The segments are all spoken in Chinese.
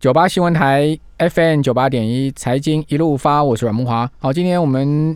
九八新闻台 FM 九八点一财经一路发，我是阮木华。好，今天我们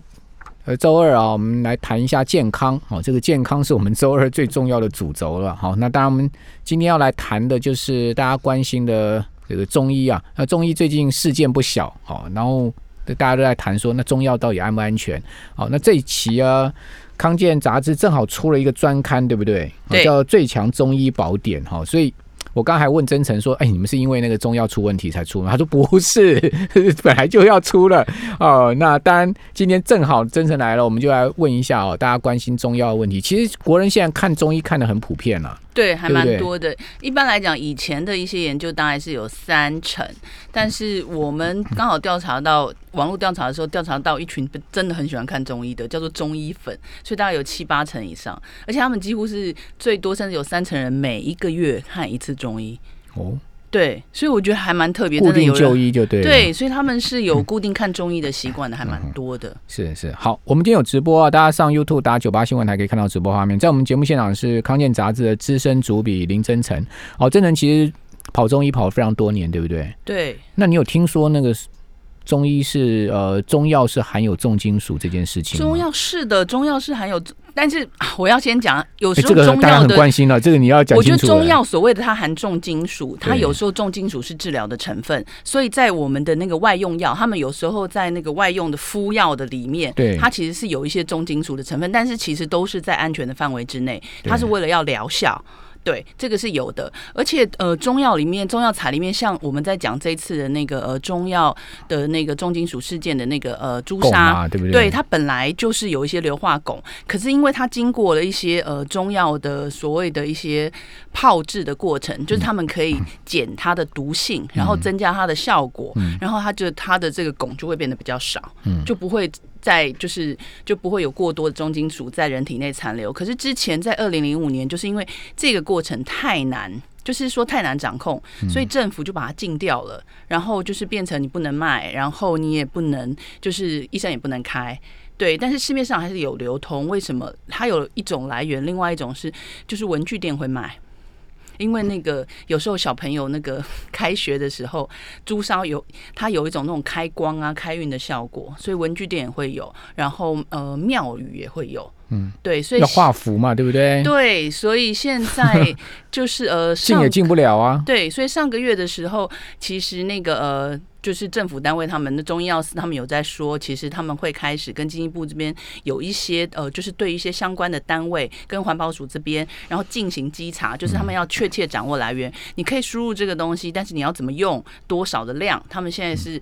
呃周二啊，我们来谈一下健康。好，这个健康是我们周二最重要的主轴了。好，那当然我们今天要来谈的就是大家关心的这个中医啊。那中医最近事件不小，好，然后大家都在谈说，那中药到底安不安全？好，那这一期啊，康健杂志正好出了一个专刊，对不对？对叫《最强中医宝典》哈，所以。我刚还问真诚说：“哎，你们是因为那个中药出问题才出吗？”他说：“不是，本来就要出了哦。”那当然，今天正好真诚来了，我们就来问一下哦，大家关心中药的问题。其实国人现在看中医看的很普遍了、对，还蛮多的。一般来讲，以前的一些研究大概是有三成，但是我们刚好调查到网络调查的时候，调查到一群真的很喜欢看中医的，叫做中医粉，所以大概有七八成以上，而且他们几乎是最多，甚至有三成人每一个月看一次中医。哦，对，所以我觉得还蛮特别，固定有。就医就对了。对，所以他们是有固定看中医的习惯的，还蛮多的。是是，好，我们今天有直播啊，大家上 YouTube 打九八新闻台可以看到直播画面。在我们节目现场是康健杂志的资深主笔林真诚。哦，真诚其实跑中医跑了非常多年，对不对？对，那你有听说那个中医是呃中药是含有重金属这件事情？中药是的，中药是含有，但是啊 我要先讲，有时候中个大家很药的关心了，这个你要讲我觉得。中药所谓的它含重金属，它有时候重金属是治疗的成分，所以在我们的那个外用药，他们有时候在那个外用的敷药的里面，对它其实是有一些重金属的成分，但是其实都是在安全的范围之内，它是为了要疗效。对，这个是有的，而且呃，中药里面，中药材里面，像我们在讲这一次的那个呃中药的那个重金属事件的那个呃朱砂，对不对？对，它本来就是有一些硫化汞，可是因为它经过了一些呃中药的所谓的一些泡制的过程，就是他们可以减它的毒性，然后增加它的效果，然后它就它的这个汞就会变得比较少，嗯就不会。在就是就不会有过多的重金属在人体内残留。可是之前在二零零五年，就是因为这个过程太难，就是说太难掌控，所以政府就把它禁掉了。然后就是变成你不能卖，然后你也不能，就是医生也不能开。对，但是市面上还是有流通。为什么？它有一种来源，另外一种是就是文具店会卖。因为那个有时候小朋友那个 开学的时候，朱砂有它有一种那种开光啊、开运的效果，所以文具店也会有，然后呃庙宇也会有，嗯，对，所以要画符嘛，对不对？对，所以现在就是呃 上进也进不了啊。对，所以上个月的时候，其实那个呃，就是政府单位他们的中医药司，他们有在说，其实他们会开始跟经济部这边有一些呃，就是对一些相关的单位跟环保署这边，然后进行稽查，就是他们要确切掌握来源。你可以输入这个东西，但是你要怎么用，多少的量，他们现在是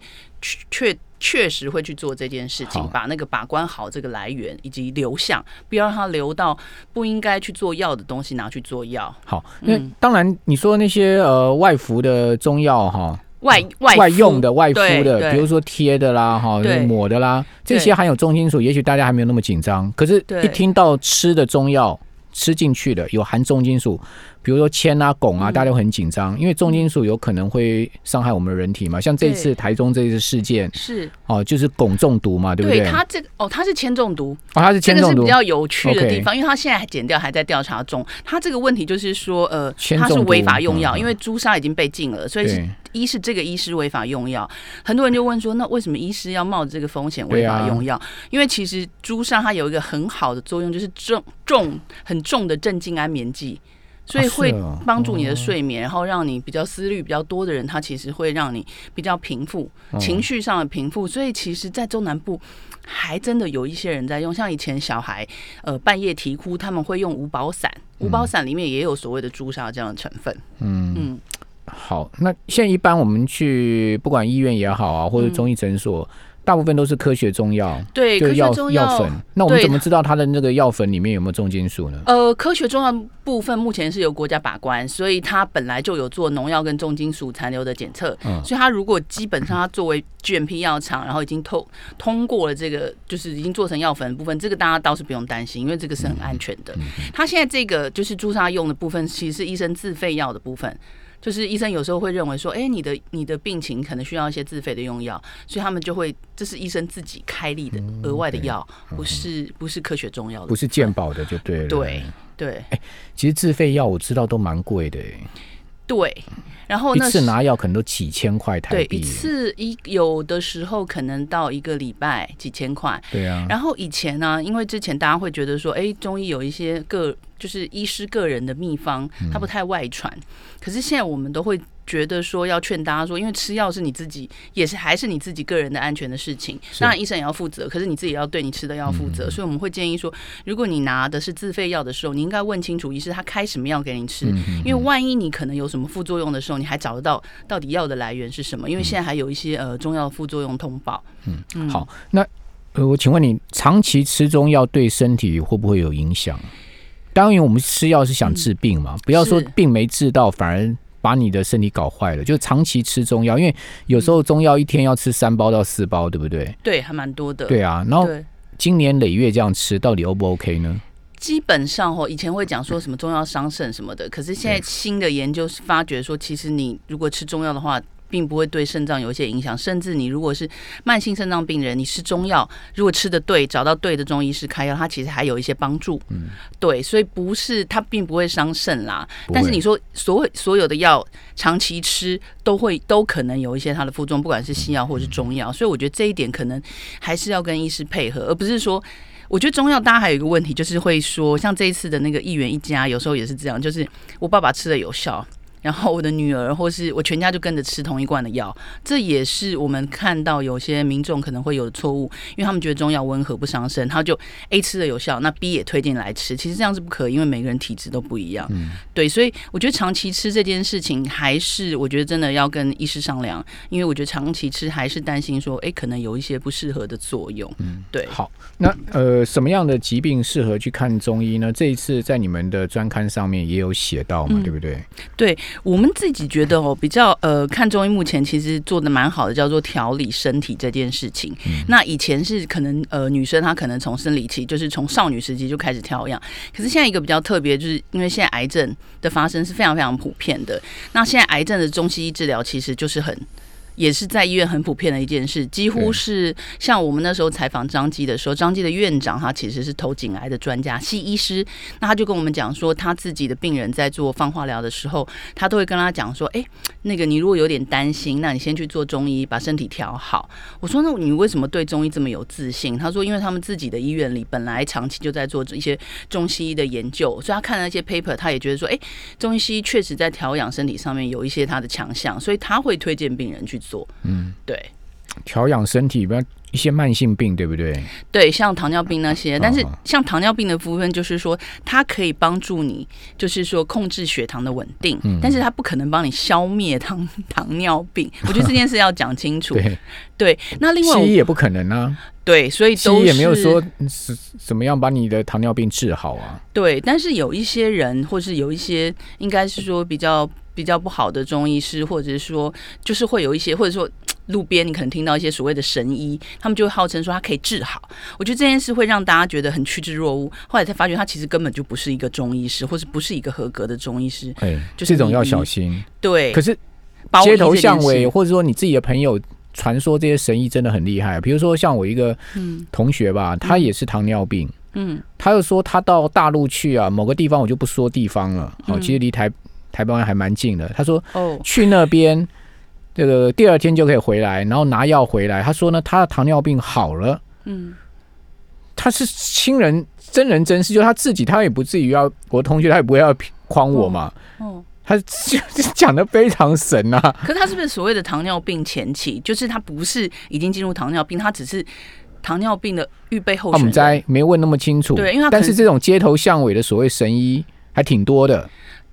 确确确实会去做这件事情，把那个把关好这个来源以及流向，不要让它流到不应该去做药的东西拿去做药。好，那嗯当然你说那些呃外服的中药哈，外外外用的外敷的，比如说贴的啦，哈，抹的啦，这些含有重金属，也许大家还没有那么紧张。可是，一听到吃的中药吃进去的有含重金属，比如说铅啊、汞啊，嗯大家都很紧张，因为重金属有可能会伤害我们的人体嘛。像这一次台中这一次事件是哦，就是汞中毒嘛，对不对？对它这个哦，它是铅中毒，哦，它是铅中毒这个是比，较有趣的地方，因为它现在还剪掉还在调查中。它这个问题就是说，呃，它是违法用药，嗯因为朱砂已经被禁了，所以是对一是这个医师违法用药，很多人就问说，那为什么医师要冒着这个风险违法用药？因为其实朱砂它有一个很好的作用，就是重重很重的镇静安眠剂。所以会哦帮助你的睡眠，然后让你比较思虑比较多的人，他其实会让你比较平复哦情绪上的平复。所以其实，在中南部还真的有一些人在用，像以前小孩呃半夜啼哭，他们会用五宝散，五宝散里面也有所谓的朱砂这样的成分。嗯。嗯，好，那现在一般我们去不管医院也好啊，或者中医诊所，大部分都是科学中药，对，科就药学中药药粉。那我们怎么知道它的那个药粉里面有没有重金属呢？呃，科学中药部分目前是由国家把关，所以它本来就有做农药跟重金属残留的检测，嗯所以它如果基本上它作为 GMP 药厂，然后已经通通过了这个，就是已经做成药粉的部分，这个大家倒是不用担心，因为这个是很安全的。它现在这个就是朱砂用的部分，其实是医生自费药的部分。就是医生有时候会认为说，哎、你的你的病情可能需要一些自费的用药，所以他们就会这是医生自己开立的额外的药，不是不是科学中药的。不是健保的就对了。对，对，其实自费药我知道都蛮贵的欸，对，然后那一次拿药可能都几千块台对币，一次一有的时候可能到一个礼拜几千块。对啊，然后以前呢、因为之前大家会觉得说，哎，中医有一些个就是医师个人的秘方，嗯它不太外传。可是现在我们都会觉得说，要劝大家说，因为吃药是你自己，也是还是你自己个人的安全的事情。是当然医生也要负责，可是你自己要对你吃的药负嗯责。所以我们会建议说，如果你拿的是自费药的时候，你应该问清楚医师他开什么药给你吃，嗯因为万一你可能有什么副作用的时候，你还找得到到底药的来源是什么。因为现在还有一些呃中药副作用通报。嗯嗯好，那呃，我请问你，长期吃中药对身体会不会有影响？当然，我们吃药是想治病嘛，不要说病没治到，反而把你的身体搞坏了。就长期吃中药，因为有时候中药一天要吃三包到四包，对不对？对，还蛮多的。对啊，然后对。经年累月这样吃，到底 O 不 OK 呢？基本上哦，以前会讲说什么中药伤肾什么的，可是现在新的研究是发觉说，其实你如果吃中药的话，并不会对肾脏有一些影响，甚至你如果是慢性肾脏病人，你吃中药，如果吃的对，找到对的中医师开药，它其实还有一些帮助。嗯，对，所以不是它并不会伤肾啦。但是你说所所有的药长期吃都会都可能有一些它的副作用，不管是西药或是中药，所以我觉得这一点可能还是要跟医师配合，而不是说。我觉得中药大家还有一个问题，就是会说，像这一次的那个一元一家，有时候也是这样，就是我爸爸吃的有效，然后我的女儿或是我全家就跟着吃同一罐的药，这也是我们看到有些民众可能会有的错误，因为他们觉得中药温和不伤身，他就 A 吃的有效，那 B 也推荐来吃，其实这样是不可以，因为每个人体质都不一样。嗯对，所以我觉得长期吃这件事情，还是我觉得真的要跟医师商量，因为我觉得长期吃还是担心说，哎，可能有一些不适合的作用。嗯，对。好，那呃，什么样的疾病适合去看中医呢？这一次在你们的专刊上面也有写到嘛，嗯对不对对？我们自己觉得哦，比较呃，看中医目前其实做的蛮好的，叫做调理身体这件事情。那以前是可能呃，女生她可能从生理期，就是从少女时期就开始调养。可是现在一个比较特别，就是因为现在癌症的发生是非常非常普遍的。那现在癌症的中西医治疗其实就是很。也是在医院很普遍的一件事，几乎是像我们那时候采访张基的时候，张基的院长他其实是头颈癌的专家，西医师，那他就跟我们讲说，他自己的病人在做放化疗的时候，他都会跟他讲说，哎、那个你如果有点担心，那你先去做中医，把身体调好。我说，那你为什么对中医这么有自信？他说，因为他们自己的医院里本来长期就在做一些中西医的研究，所以他看了那些 paper，他也觉得说，哎、中医西医确实在调养身体上面有一些他的强项，所以他会推荐病人去做。嗯，对。调养身体，不要一些慢性病，对不对？对，像糖尿病那些，但是哦像糖尿病的部分，就是说它可以帮助你，就是说控制血糖的稳定，嗯但是它不可能帮你消灭糖 糖尿病。我觉得这件事要讲清楚。对，对，那另外西医也不可能啊，对，所以西都是医也没有说是怎么样把你的糖尿病治好啊。对，但是有一些人，或是有一些应该是说比较比较不好的中医师，或者是说就是会有一些，或者说。路边你可能听到一些所谓的神医，他们就会号称说他可以治好。我觉得这件事会让大家觉得很趋之若鹜，后来才发觉他其实根本就不是一个中医师，或是不是一个合格的中医师。哎，就是这种要小心。对，可是街头巷尾，或者说你自己的朋友传说这些神医真的很厉害。比如说像我一个嗯同学吧，他也是糖尿病，嗯他又说他到大陆去啊，某个地方我就不说地方了，好、嗯其实离台台湾还蛮近的。他说哦去那边，这个第二天就可以回来，然后拿药回来。他说呢，他的糖尿病好了，嗯他是亲人真人真事，就他自己，他也不至于要我同学，他也不会要诓我嘛。哦，他就讲的非常神啊，可是他是不是所谓的糖尿病前期？就是他不是已经进入糖尿病，他只是糖尿病的预备候选人。在没问那么清楚。对因为他但是这种街头巷尾的所谓神医还挺多的。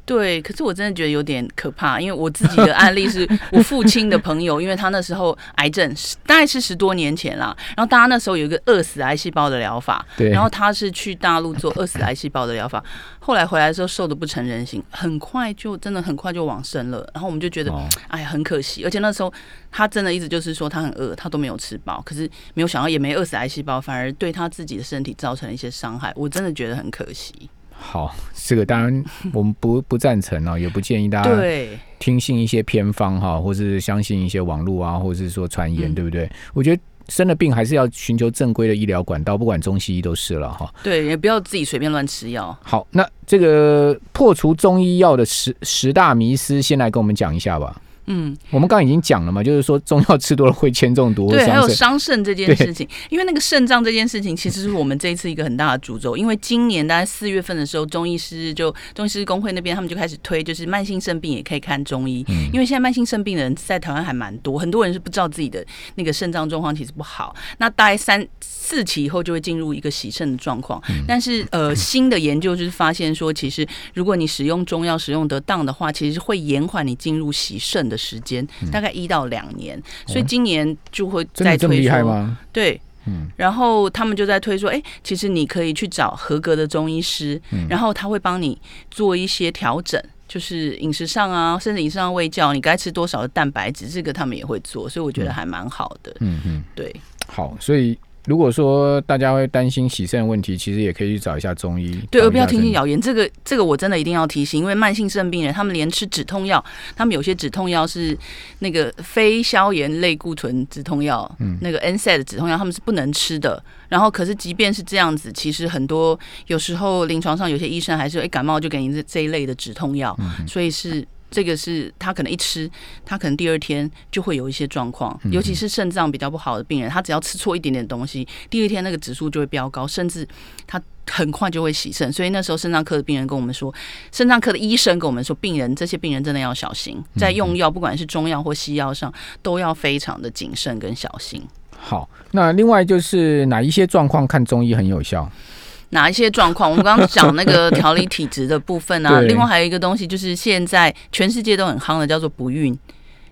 对，可是我真的觉得有点可怕，因为我自己的案例是 我父亲的朋友，因为他那时候癌症大概是十多年前啦，然后大家那时候有一个饿死癌细胞的疗法，对，然后他是去大陆做饿死癌细胞的疗法，后来回来的时候瘦的不成人形，很快就真的很快就往生了，然后我们就觉得哦哎呀，很可惜，而且那时候他真的一直就是说他很饿，他都没有吃饱，可是没有想到也没饿死癌细胞，反而对他自己的身体造成了一些伤害，我真的觉得很可惜。好，这个当然我们不不赞成啊，也不建议大家对，听信一些偏方哈，或是相信一些网络啊，或者是说传言，嗯对不对？我觉得生了病还是要寻求正规的医疗管道，不管中西医都是了哈。对，也不要自己随便乱吃药。好，那这个破除中医药的十十大迷思，先来跟我们讲一下吧。嗯，我们刚刚已经讲了嘛，就是说中药吃多了会铅中毒，对，还有伤肾。这件事情，因为那个肾脏这件事情，其实是我们这一次一个很大的诅咒。因为今年大概四月份的时候，中医师就中医师工会那边他们就开始推，就是慢性肾病也可以看中医，嗯因为现在慢性肾病的人在台湾还蛮多，很多人是不知道自己的那个肾脏状况其实不好。那大概三四期以后就会进入一个洗肾的状况，嗯但是呃，新的研究就是发现说，其实如果你使用中药使用得当的话，其实会延缓你进入洗肾的时间，大概一到两年。所以今年就会嗯哦真再的这么厉推说？对，嗯然后他们就在推说，哎、其实你可以去找合格的中医师，嗯然后他会帮你做一些调整。就是饮食上啊，甚至饮食上喂教，你该吃多少的蛋白质，这个他们也会做，所以我觉得还蛮好的。嗯嗯，对，好，所以如果说大家会担心洗肾的问题，其实也可以去找一下中医。对，而不要听信谣言，这个这个我真的一定要提醒，因为慢性肾病人他们连吃止痛药，他们有些止痛药是那个非消炎类固醇止痛药，嗯那个 NSAID 止痛药他们是不能吃的。然后可是即便是这样子，其实很多有时候临床上有些医生还是哎感冒就给你这这一类的止痛药，嗯所以是。这个是他可能一吃，他可能第二天就会有一些状况，嗯尤其是肾脏比较不好的病人，他只要吃错一点点东西，第二天那个指数就会飙高，甚至他很快就会洗肾。所以那时候肾脏科的病人跟我们说，肾脏科的医生跟我们说，病人这些病人真的要小心，在用药不管是中药或西药上，都要非常的谨慎跟小心。好，那另外就是哪一些状况看中医很有效？哪一些状况？我们刚刚讲那个调理体质的部分啊，另外还有一个东西就是现在全世界都很夯的，叫做不孕。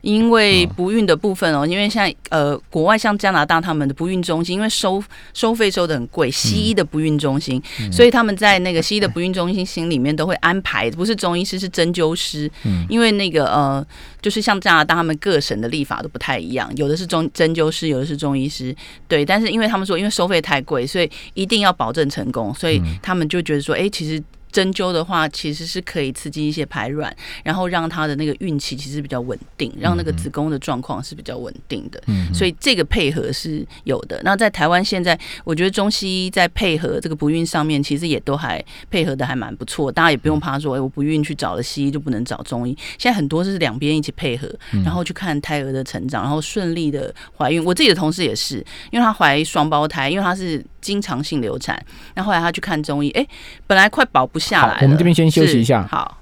因为不孕的部分哦，因为现在呃，国外像加拿大他们的不孕中心，因为收收费收的很贵，西医的不孕中心，所以他们在那个西医的不孕中心心里面都会安排，不是中医师是针灸师，因为那个呃，就是像加拿大他们各省的立法都不太一样，有的是中针灸师，有的是中医师，对，但是因为他们说因为收费太贵，所以一定要保证成功，所以他们就觉得说，哎、其实。针灸的话，其实是可以刺激一些排卵，然后让她的那个孕期其实比较稳定，让那个子宫的状况是比较稳定的。嗯，所以这个配合是有的。那在台湾现在，我觉得中西医在配合这个不孕上面，其实也都还配合的还蛮不错。大家也不用怕说，哎、我不孕去找了西医就不能找中医。现在很多是两边一起配合，然后去看胎儿的成长，然后顺利的怀孕。我自己的同事也是，因为她怀双胞胎，因为她是经常性流产，那后后来他去看中医，哎、本来快保不下来我们这边先休息一下好。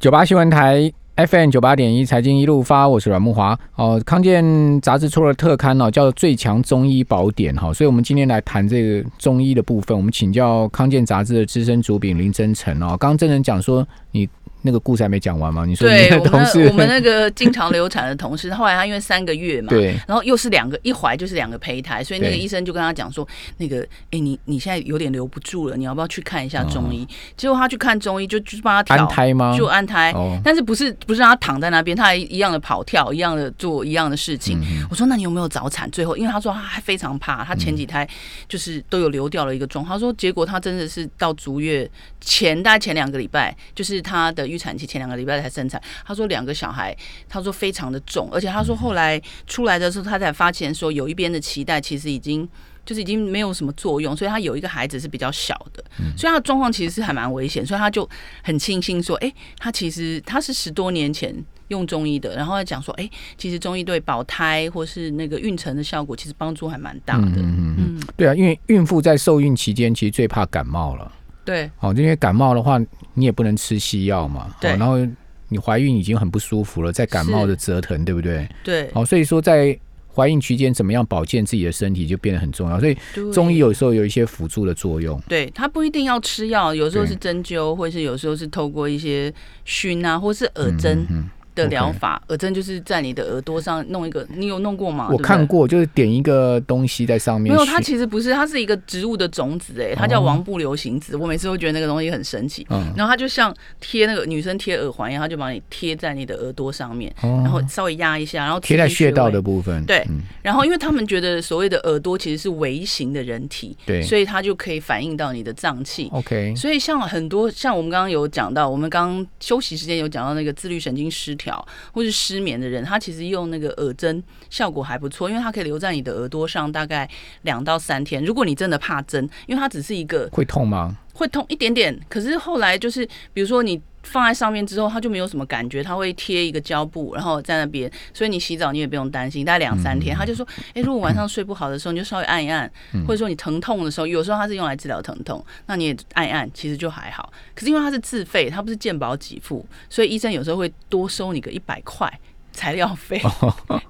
九八新闻台 FM 九八点一财经一路发，我是阮木华。哦，康健杂志出了特刊哦，叫做《最强中医宝典》哈，所以我们今天来谈这个中医的部分。我们请教康健杂志的资深主笔林真诚哦。刚刚真诚讲说你那个故事还没讲完吗？你说你对我们的同事那我们那个经常流产的同事，后来他因为三个月嘛，对然后又是两个一怀就是两个胚胎，所以那个对医生就跟他讲说，那个哎、你你现在有点留不住了，你要不要去看一下中哦医？结果他去看中医，就就帮他调安胎吗？就安胎。哦，但是不是不是让他躺在那边，他还一样的跑跳，一样的做一样的事情。嗯我说那你有没有早产？最后因为他说他还非常怕，他前几胎就是都有流掉了一个状况。他说结果他真的是到足月前大概前两个礼拜，就是他的预产期前两个礼拜才生产。他说两个小孩，他说非常的重，而且他说后来出来的时候，他才发现说有一边的脐带其实已经。就是已经没有什么作用，所以他有一个孩子是比较小的，所以他的状况其实是还蛮危险，所以他就很庆幸说，哎、他其实他是十多年前用中医的，然后他讲说，哎、其实中医对保胎或是那个孕程的效果，其实帮助还蛮大的。嗯嗯嗯，嗯，对啊，因为孕妇在受孕期间其实最怕感冒了。对哦，因为感冒的话，你也不能吃西药嘛。对哦然后你怀孕已经很不舒服了，再感冒的折腾，对不对？对哦，所以说在怀孕期间怎么样保健自己的身体就变得很重要。所以中医有时候有一些辅助的作用。对，它不一定要吃药，有时候是针灸，或是有时候是透过一些熏啊，或是耳针嗯嗯的疗法。耳针就是在你的耳朵上弄一个，你有弄过吗？嗯我看过，就是点一个东西在上面没有，它其实不是，它是一个植物的种子，哎，它叫王部流行子。我每次都觉得那个东西很神奇。嗯，然后它就像贴那个女生贴耳环一样，它就把你贴在你的耳朵上面，哦然后稍微压一下，然后贴在穴道的。部分。对嗯然后因为他们觉得所谓的耳朵其实是微型的人体，对所以它就可以反映到你的脏器。，OK，所以像很多像我们刚刚有讲到，我们刚刚休息时间有讲到那个自律神经失调。调或是失眠的人，他其实用那个耳针效果还不错，因为它可以留在你的耳朵上大概两到三天。如果你真的怕针，因为它只是一个会痛吗？会痛一点点，可是后来就是比如说你。放在上面之后，它就没有什么感觉，它会贴一个胶布，然后在那边，所以你洗澡你也不用担心，大概两三天。他就说，哎，如果晚上睡不好的时候，你就稍微按一按，或者说你疼痛的时候，有时候它是用来治疗疼痛，那你也按一按，其实就还好。可是因为它是自费，它不是健保给付，所以医生有时候会多收你个一百块材料费，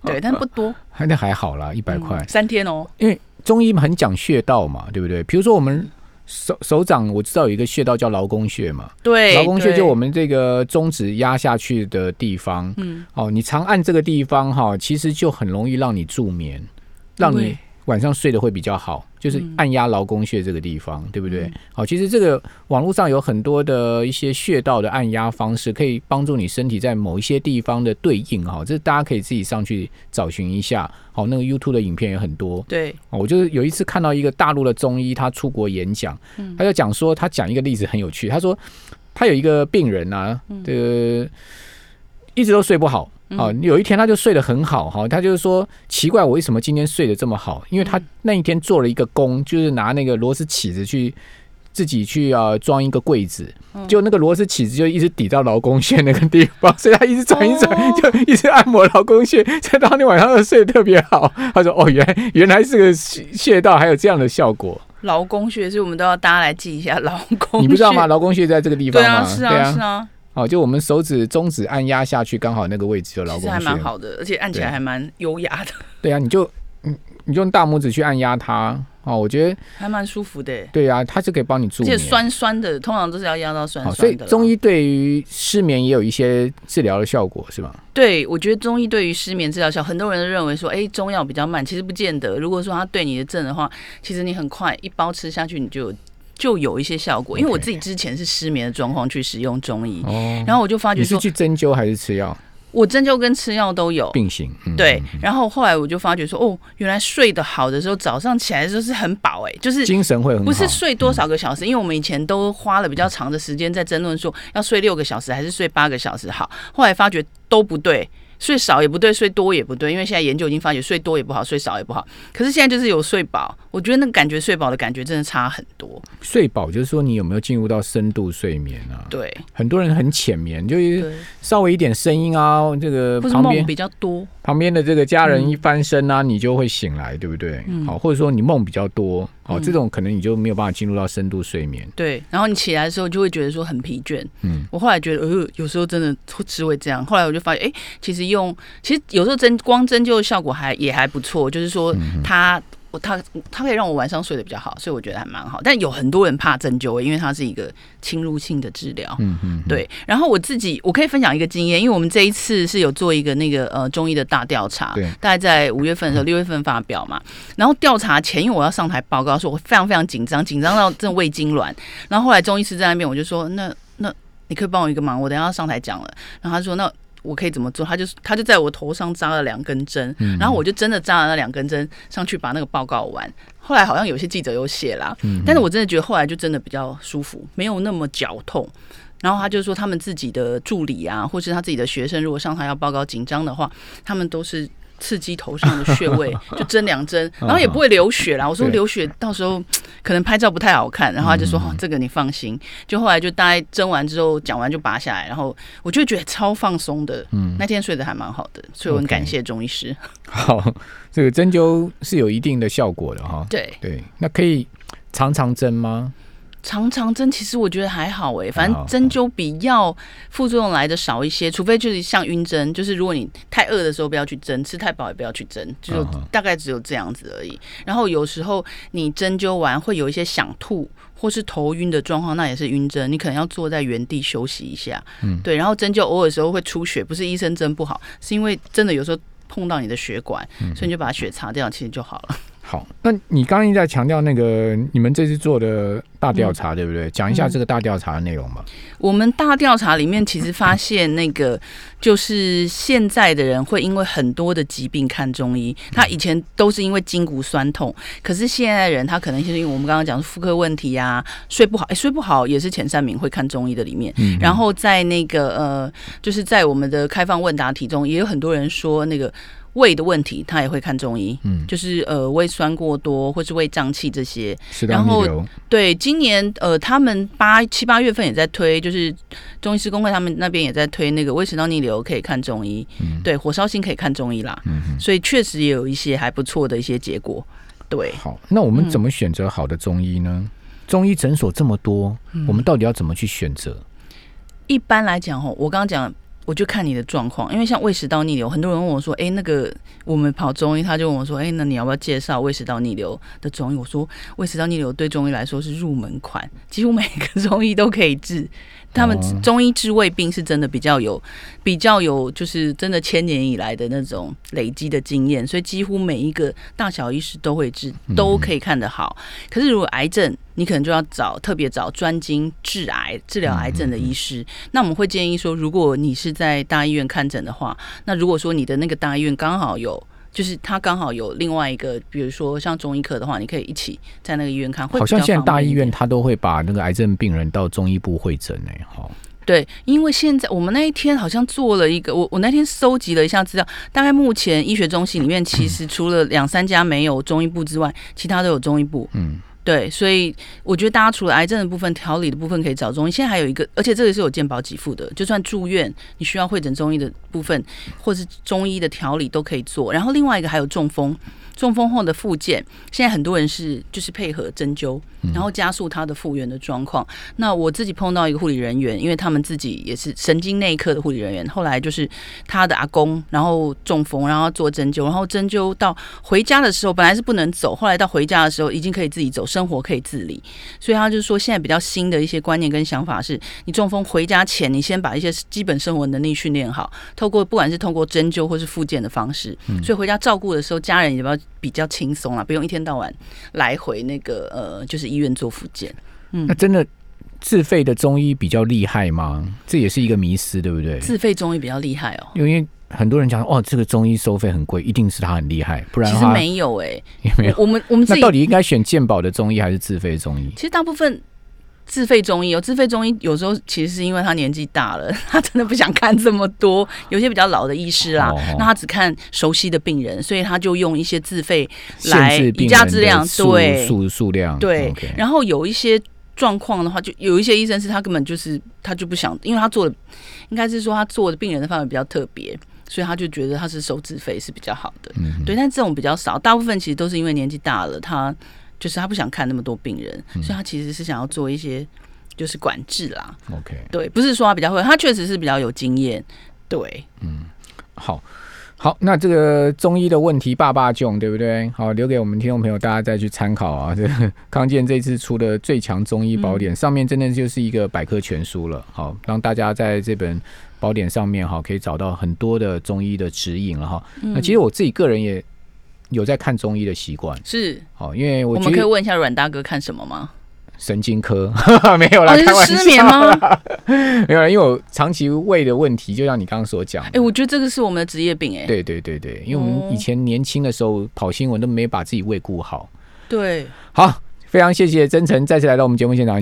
对，但不多，那还好啦，一百块三天哦。因为中医很讲穴道嘛，对不对？比如说我们。手手掌我知道有一个穴道叫劳宫穴嘛，对，劳宫穴就我们这个中指压下去的地方，嗯，哦，你常按这个地方哈，其实就很容易让你助眠，让你。晚上睡得会比较好，就是按压劳宫穴这个地方，对不对？好，其实这个网络上有很多的一些穴道的按压方式，可以帮助你身体在某一些地方的对应哈。这大家可以自己上去找寻一下。好，那个 YouTube 的影片也很多。对，我就是有一次看到一个大陆的中医，他出国演讲，他就讲说，他讲一个例子很有趣。他说，他有一个病人啊，这个一直都睡不好。哦，有一天他就睡得很好哈，他就是说奇怪，我为什么今天睡得这么好？因为他那一天做了一个工，就是拿那个螺丝起子去自己去啊装一个柜子，就那个螺丝起子就一直抵到劳宫穴那个地方，所以他一直转一转，就一直按摩劳宫穴，在当天晚上睡得特别好。他说：“哦，原来原来是个穴道，还有这样的效果。”劳宫穴，所以我们都要大家来记一下劳宫。你不知道吗？劳宫穴在这个地方吗？是啊，是啊。哦，就我们手指、中指按压下去，刚好那个位置就劳宫穴，还蛮好的，而且按起来还蛮优雅的。对啊，你就你你用大拇指去按压它，哦，我觉得还蛮舒服的。对啊，它是可以帮你助眠。而且酸酸的，通常都是要压到酸酸的。所以中医对于失眠也有一些治疗的效果，是吗？对，我觉得中医对于失眠治疗效，很多人都认为说，哎，中药比较慢，其实不见得。如果说它对你的症的话，其实你很快一包吃下去，你就。就有一些效果，因为我自己之前是失眠的状况去使用中医，然后我就发觉你是去针灸还是吃药？我针灸跟吃药都有并行，对。然后后来我就发觉说，哦，原来睡得好的时候，早上起来的时候是很饱，哎，就是精神会很不是睡多少个小时，因为我们以前都花了比较长的时间在争论说要睡六个小时还是睡八个小时好，后来发觉都不对。睡少也不对，睡多也不对，因为现在研究已经发觉睡多也不好，睡少也不好。可是现在就是有睡饱，我觉得那个感觉睡饱的感觉真的差很多。睡饱就是说你有没有进入到深度睡眠啊？对，很多人很浅眠，就是稍微一点声音啊，这个旁边比较多。旁边的这个家人一翻身啊，你就会醒来，对不对？好，或者说你梦比较多，好，这种可能你就没有办法进入到深度睡眠。对，然后你起来的时候就会觉得说很疲倦。嗯，我后来觉得，呃，有时候真的只会这样。后来我就发现，哎，其实用，其实有时候针光针灸效果还也还不错，就是说它。它它可以让我晚上睡得比较好，所以我觉得还蛮好。但有很多人怕针灸，因为它是一个侵入性的治疗。嗯嗯，对。然后我自己我可以分享一个经验，因为我们这一次是有做一个那个呃中医的大调查，对，大概在五月份的时候，六月份发表嘛。然后调查前，因为我要上台报告，说我非常非常紧张，紧张到真的胃痉挛。然后后来中医师在那边，我就说：“那那你可以帮我一个忙，我等下要上台讲了。”然后他说：“那。”我可以怎么做？他就他就在我头上扎了两根针，然后我就真的扎了那两根针上去把那个报告完。后来好像有些记者有写啦，但是我真的觉得后来就真的比较舒服，没有那么绞痛。然后他就说他们自己的助理啊，或是他自己的学生，如果上台要报告紧张的话，他们都是。刺激头上的穴位，就针两针，然后也不会流血啦。我说流血到时候可能拍照不太好看，然后他就说：“这个你放心。”就后来就大概针完之后讲完就拔下来，然后我就觉得超放松的。嗯，那天睡得还蛮好的，所以我很感谢中医师。好，这个针灸是有一定的效果的哈。对对，那可以常常针吗？常常针其实我觉得还好哎，反正针灸比药副作用来的少一些，除非就是像晕针，就是如果你太饿的时候不要去针，吃太饱也不要去针，就大概只有这样子而已。然后有时候你针灸完会有一些想吐或是头晕的状况，那也是晕针，你可能要坐在原地休息一下。嗯，对。然后针灸偶尔时候会出血，不是医生针不好，是因为真的有时候碰到你的血管，所以你就把血擦掉，其实就好了。好，那你刚刚在强调那个你们这次做的。大调查，对不对？讲一下这个大调查的内容吧。我们大调查里面其实发现，那个就是现在的人会因为很多的疾病看中医。他以前都是因为筋骨酸痛，可是现在的人他可能就是因为我们刚刚讲妇科问题呀，睡不好，哎，睡不好也是前三名会看中医的里面。嗯然后在那个呃，就是在我们的开放问答题中，也有很多人说那个。胃的问题，他也会看中医，嗯，就是呃胃酸过多或是胃胀气这些，然后对今年呃他们八七八月份也在推，就是中医师工会他们那边也在推那个胃食道逆流可以看中医，嗯，对火烧心可以看中医啦，嗯，所以确实也有一些还不错的一些结果，对。好，那我们怎么选择好的中医呢？中医诊所这么多，我们到底要怎么去选择？一般来讲，吼，我刚刚讲。我就看你的状况，因为像胃食道逆流，很多人问我说：“哎，那个我们跑中医，他就问我说：‘哎，那你要不要介绍胃食道逆流的中医？’我说：‘胃食道逆流对中医来说是入门款，几乎每个中医都可以治。’他们中医治胃病是真的比较有，比较有，就是真的千年以来的那种累积的经验，所以几乎每一个大小医师都会治，都可以看得好。可是如果癌症，你可能就要找特别找专精治癌、治疗癌症的医师。那我们会建议说，如果你是在大医院看诊的话，那如果说你的那个大医院刚好有。就是他刚好有另外一个，比如说像中医科的话，你可以一起在那个医院看。好像现在大医院他都会把那个癌症病人到中医部会诊呢。哈。对，因为现在我们那一天好像做了一个，我我那天收集了一下资料，大概目前医学中心里面其实除了两三家没有中医部之外，其他都有中医部。嗯。对，所以我觉得大家除了癌症的部分、调理的部分可以找中医，现在还有一个，而且这个是有健保给付的，就算住院你需要会诊中医的部分，或是中医的调理都可以做。然后另外一个还有中风。中风后的复健，现在很多人是就是配合针灸，然后加速他的复原的状况。那我自己碰到一个护理人员，因为他们自己也是神经内科的护理人员，后来就是他的阿公，然后中风，然后做针灸，然后针灸到回家的时候，本来是不能走，后来到回家的时候已经可以自己走，生活可以自理。所以他就说，现在比较新的一些观念跟想法是，你中风回家前，你先把一些基本生活能力训练好，透过不管是通过针灸或是复健的方式，所以回家照顾的时候，家人也不要。比较轻松啊，不用一天到晚来回那个呃，就是医院做复健。嗯，那真的自费的中医比较厉害吗？这也是一个迷思，对不对？自费中医比较厉害哦，因为很多人讲哦，这个中医收费很贵，一定是他很厉害，不然其实没有哎，也没有。我们我们那到底应该选健保的中医还是自费中医？其实大部分。自费中医有自费中医，有时候其实是因为他年纪大了，他真的不想看这么多。有些比较老的医师啦，那他只看熟悉的病人，所以他就用一些自费来以价质量，对数数量对。然后有一些状况的话，就有一些医生是他根本就是他就不想，因为他做的应该是说他做的病人的范围比较特别，所以他就觉得他是收自费是比较好的。嗯对，但这种比较少，大部分其实都是因为年纪大了，他。就是他不想看那么多病人，所以他其实是想要做一些就是管制啦。OK，对，不是说他比较会，他确实是比较有经验。对，嗯，好，好，那这个中医的问题，爸爸囧，对不对？好，留给我们听众朋友大家再去参考啊。这 康健这次出的最强中医宝典，上面真的就是一个百科全书了。好，让大家在这本宝典上面哈，可以找到很多的中医的指引了哈。那其实我自己个人也。有在看中医的习惯是哦，因为我们可以问一下阮大哥看什么吗？神经科 没有啦，是失眠吗？没有啦，因为我长期胃的问题，就像你刚刚所讲。哎，我觉得这个是我们的职业病哎。对对对对，因为我们以前年轻的时候跑新闻都没把自己胃顾好。对，好，非常谢谢真诚再次来到我们节目现场。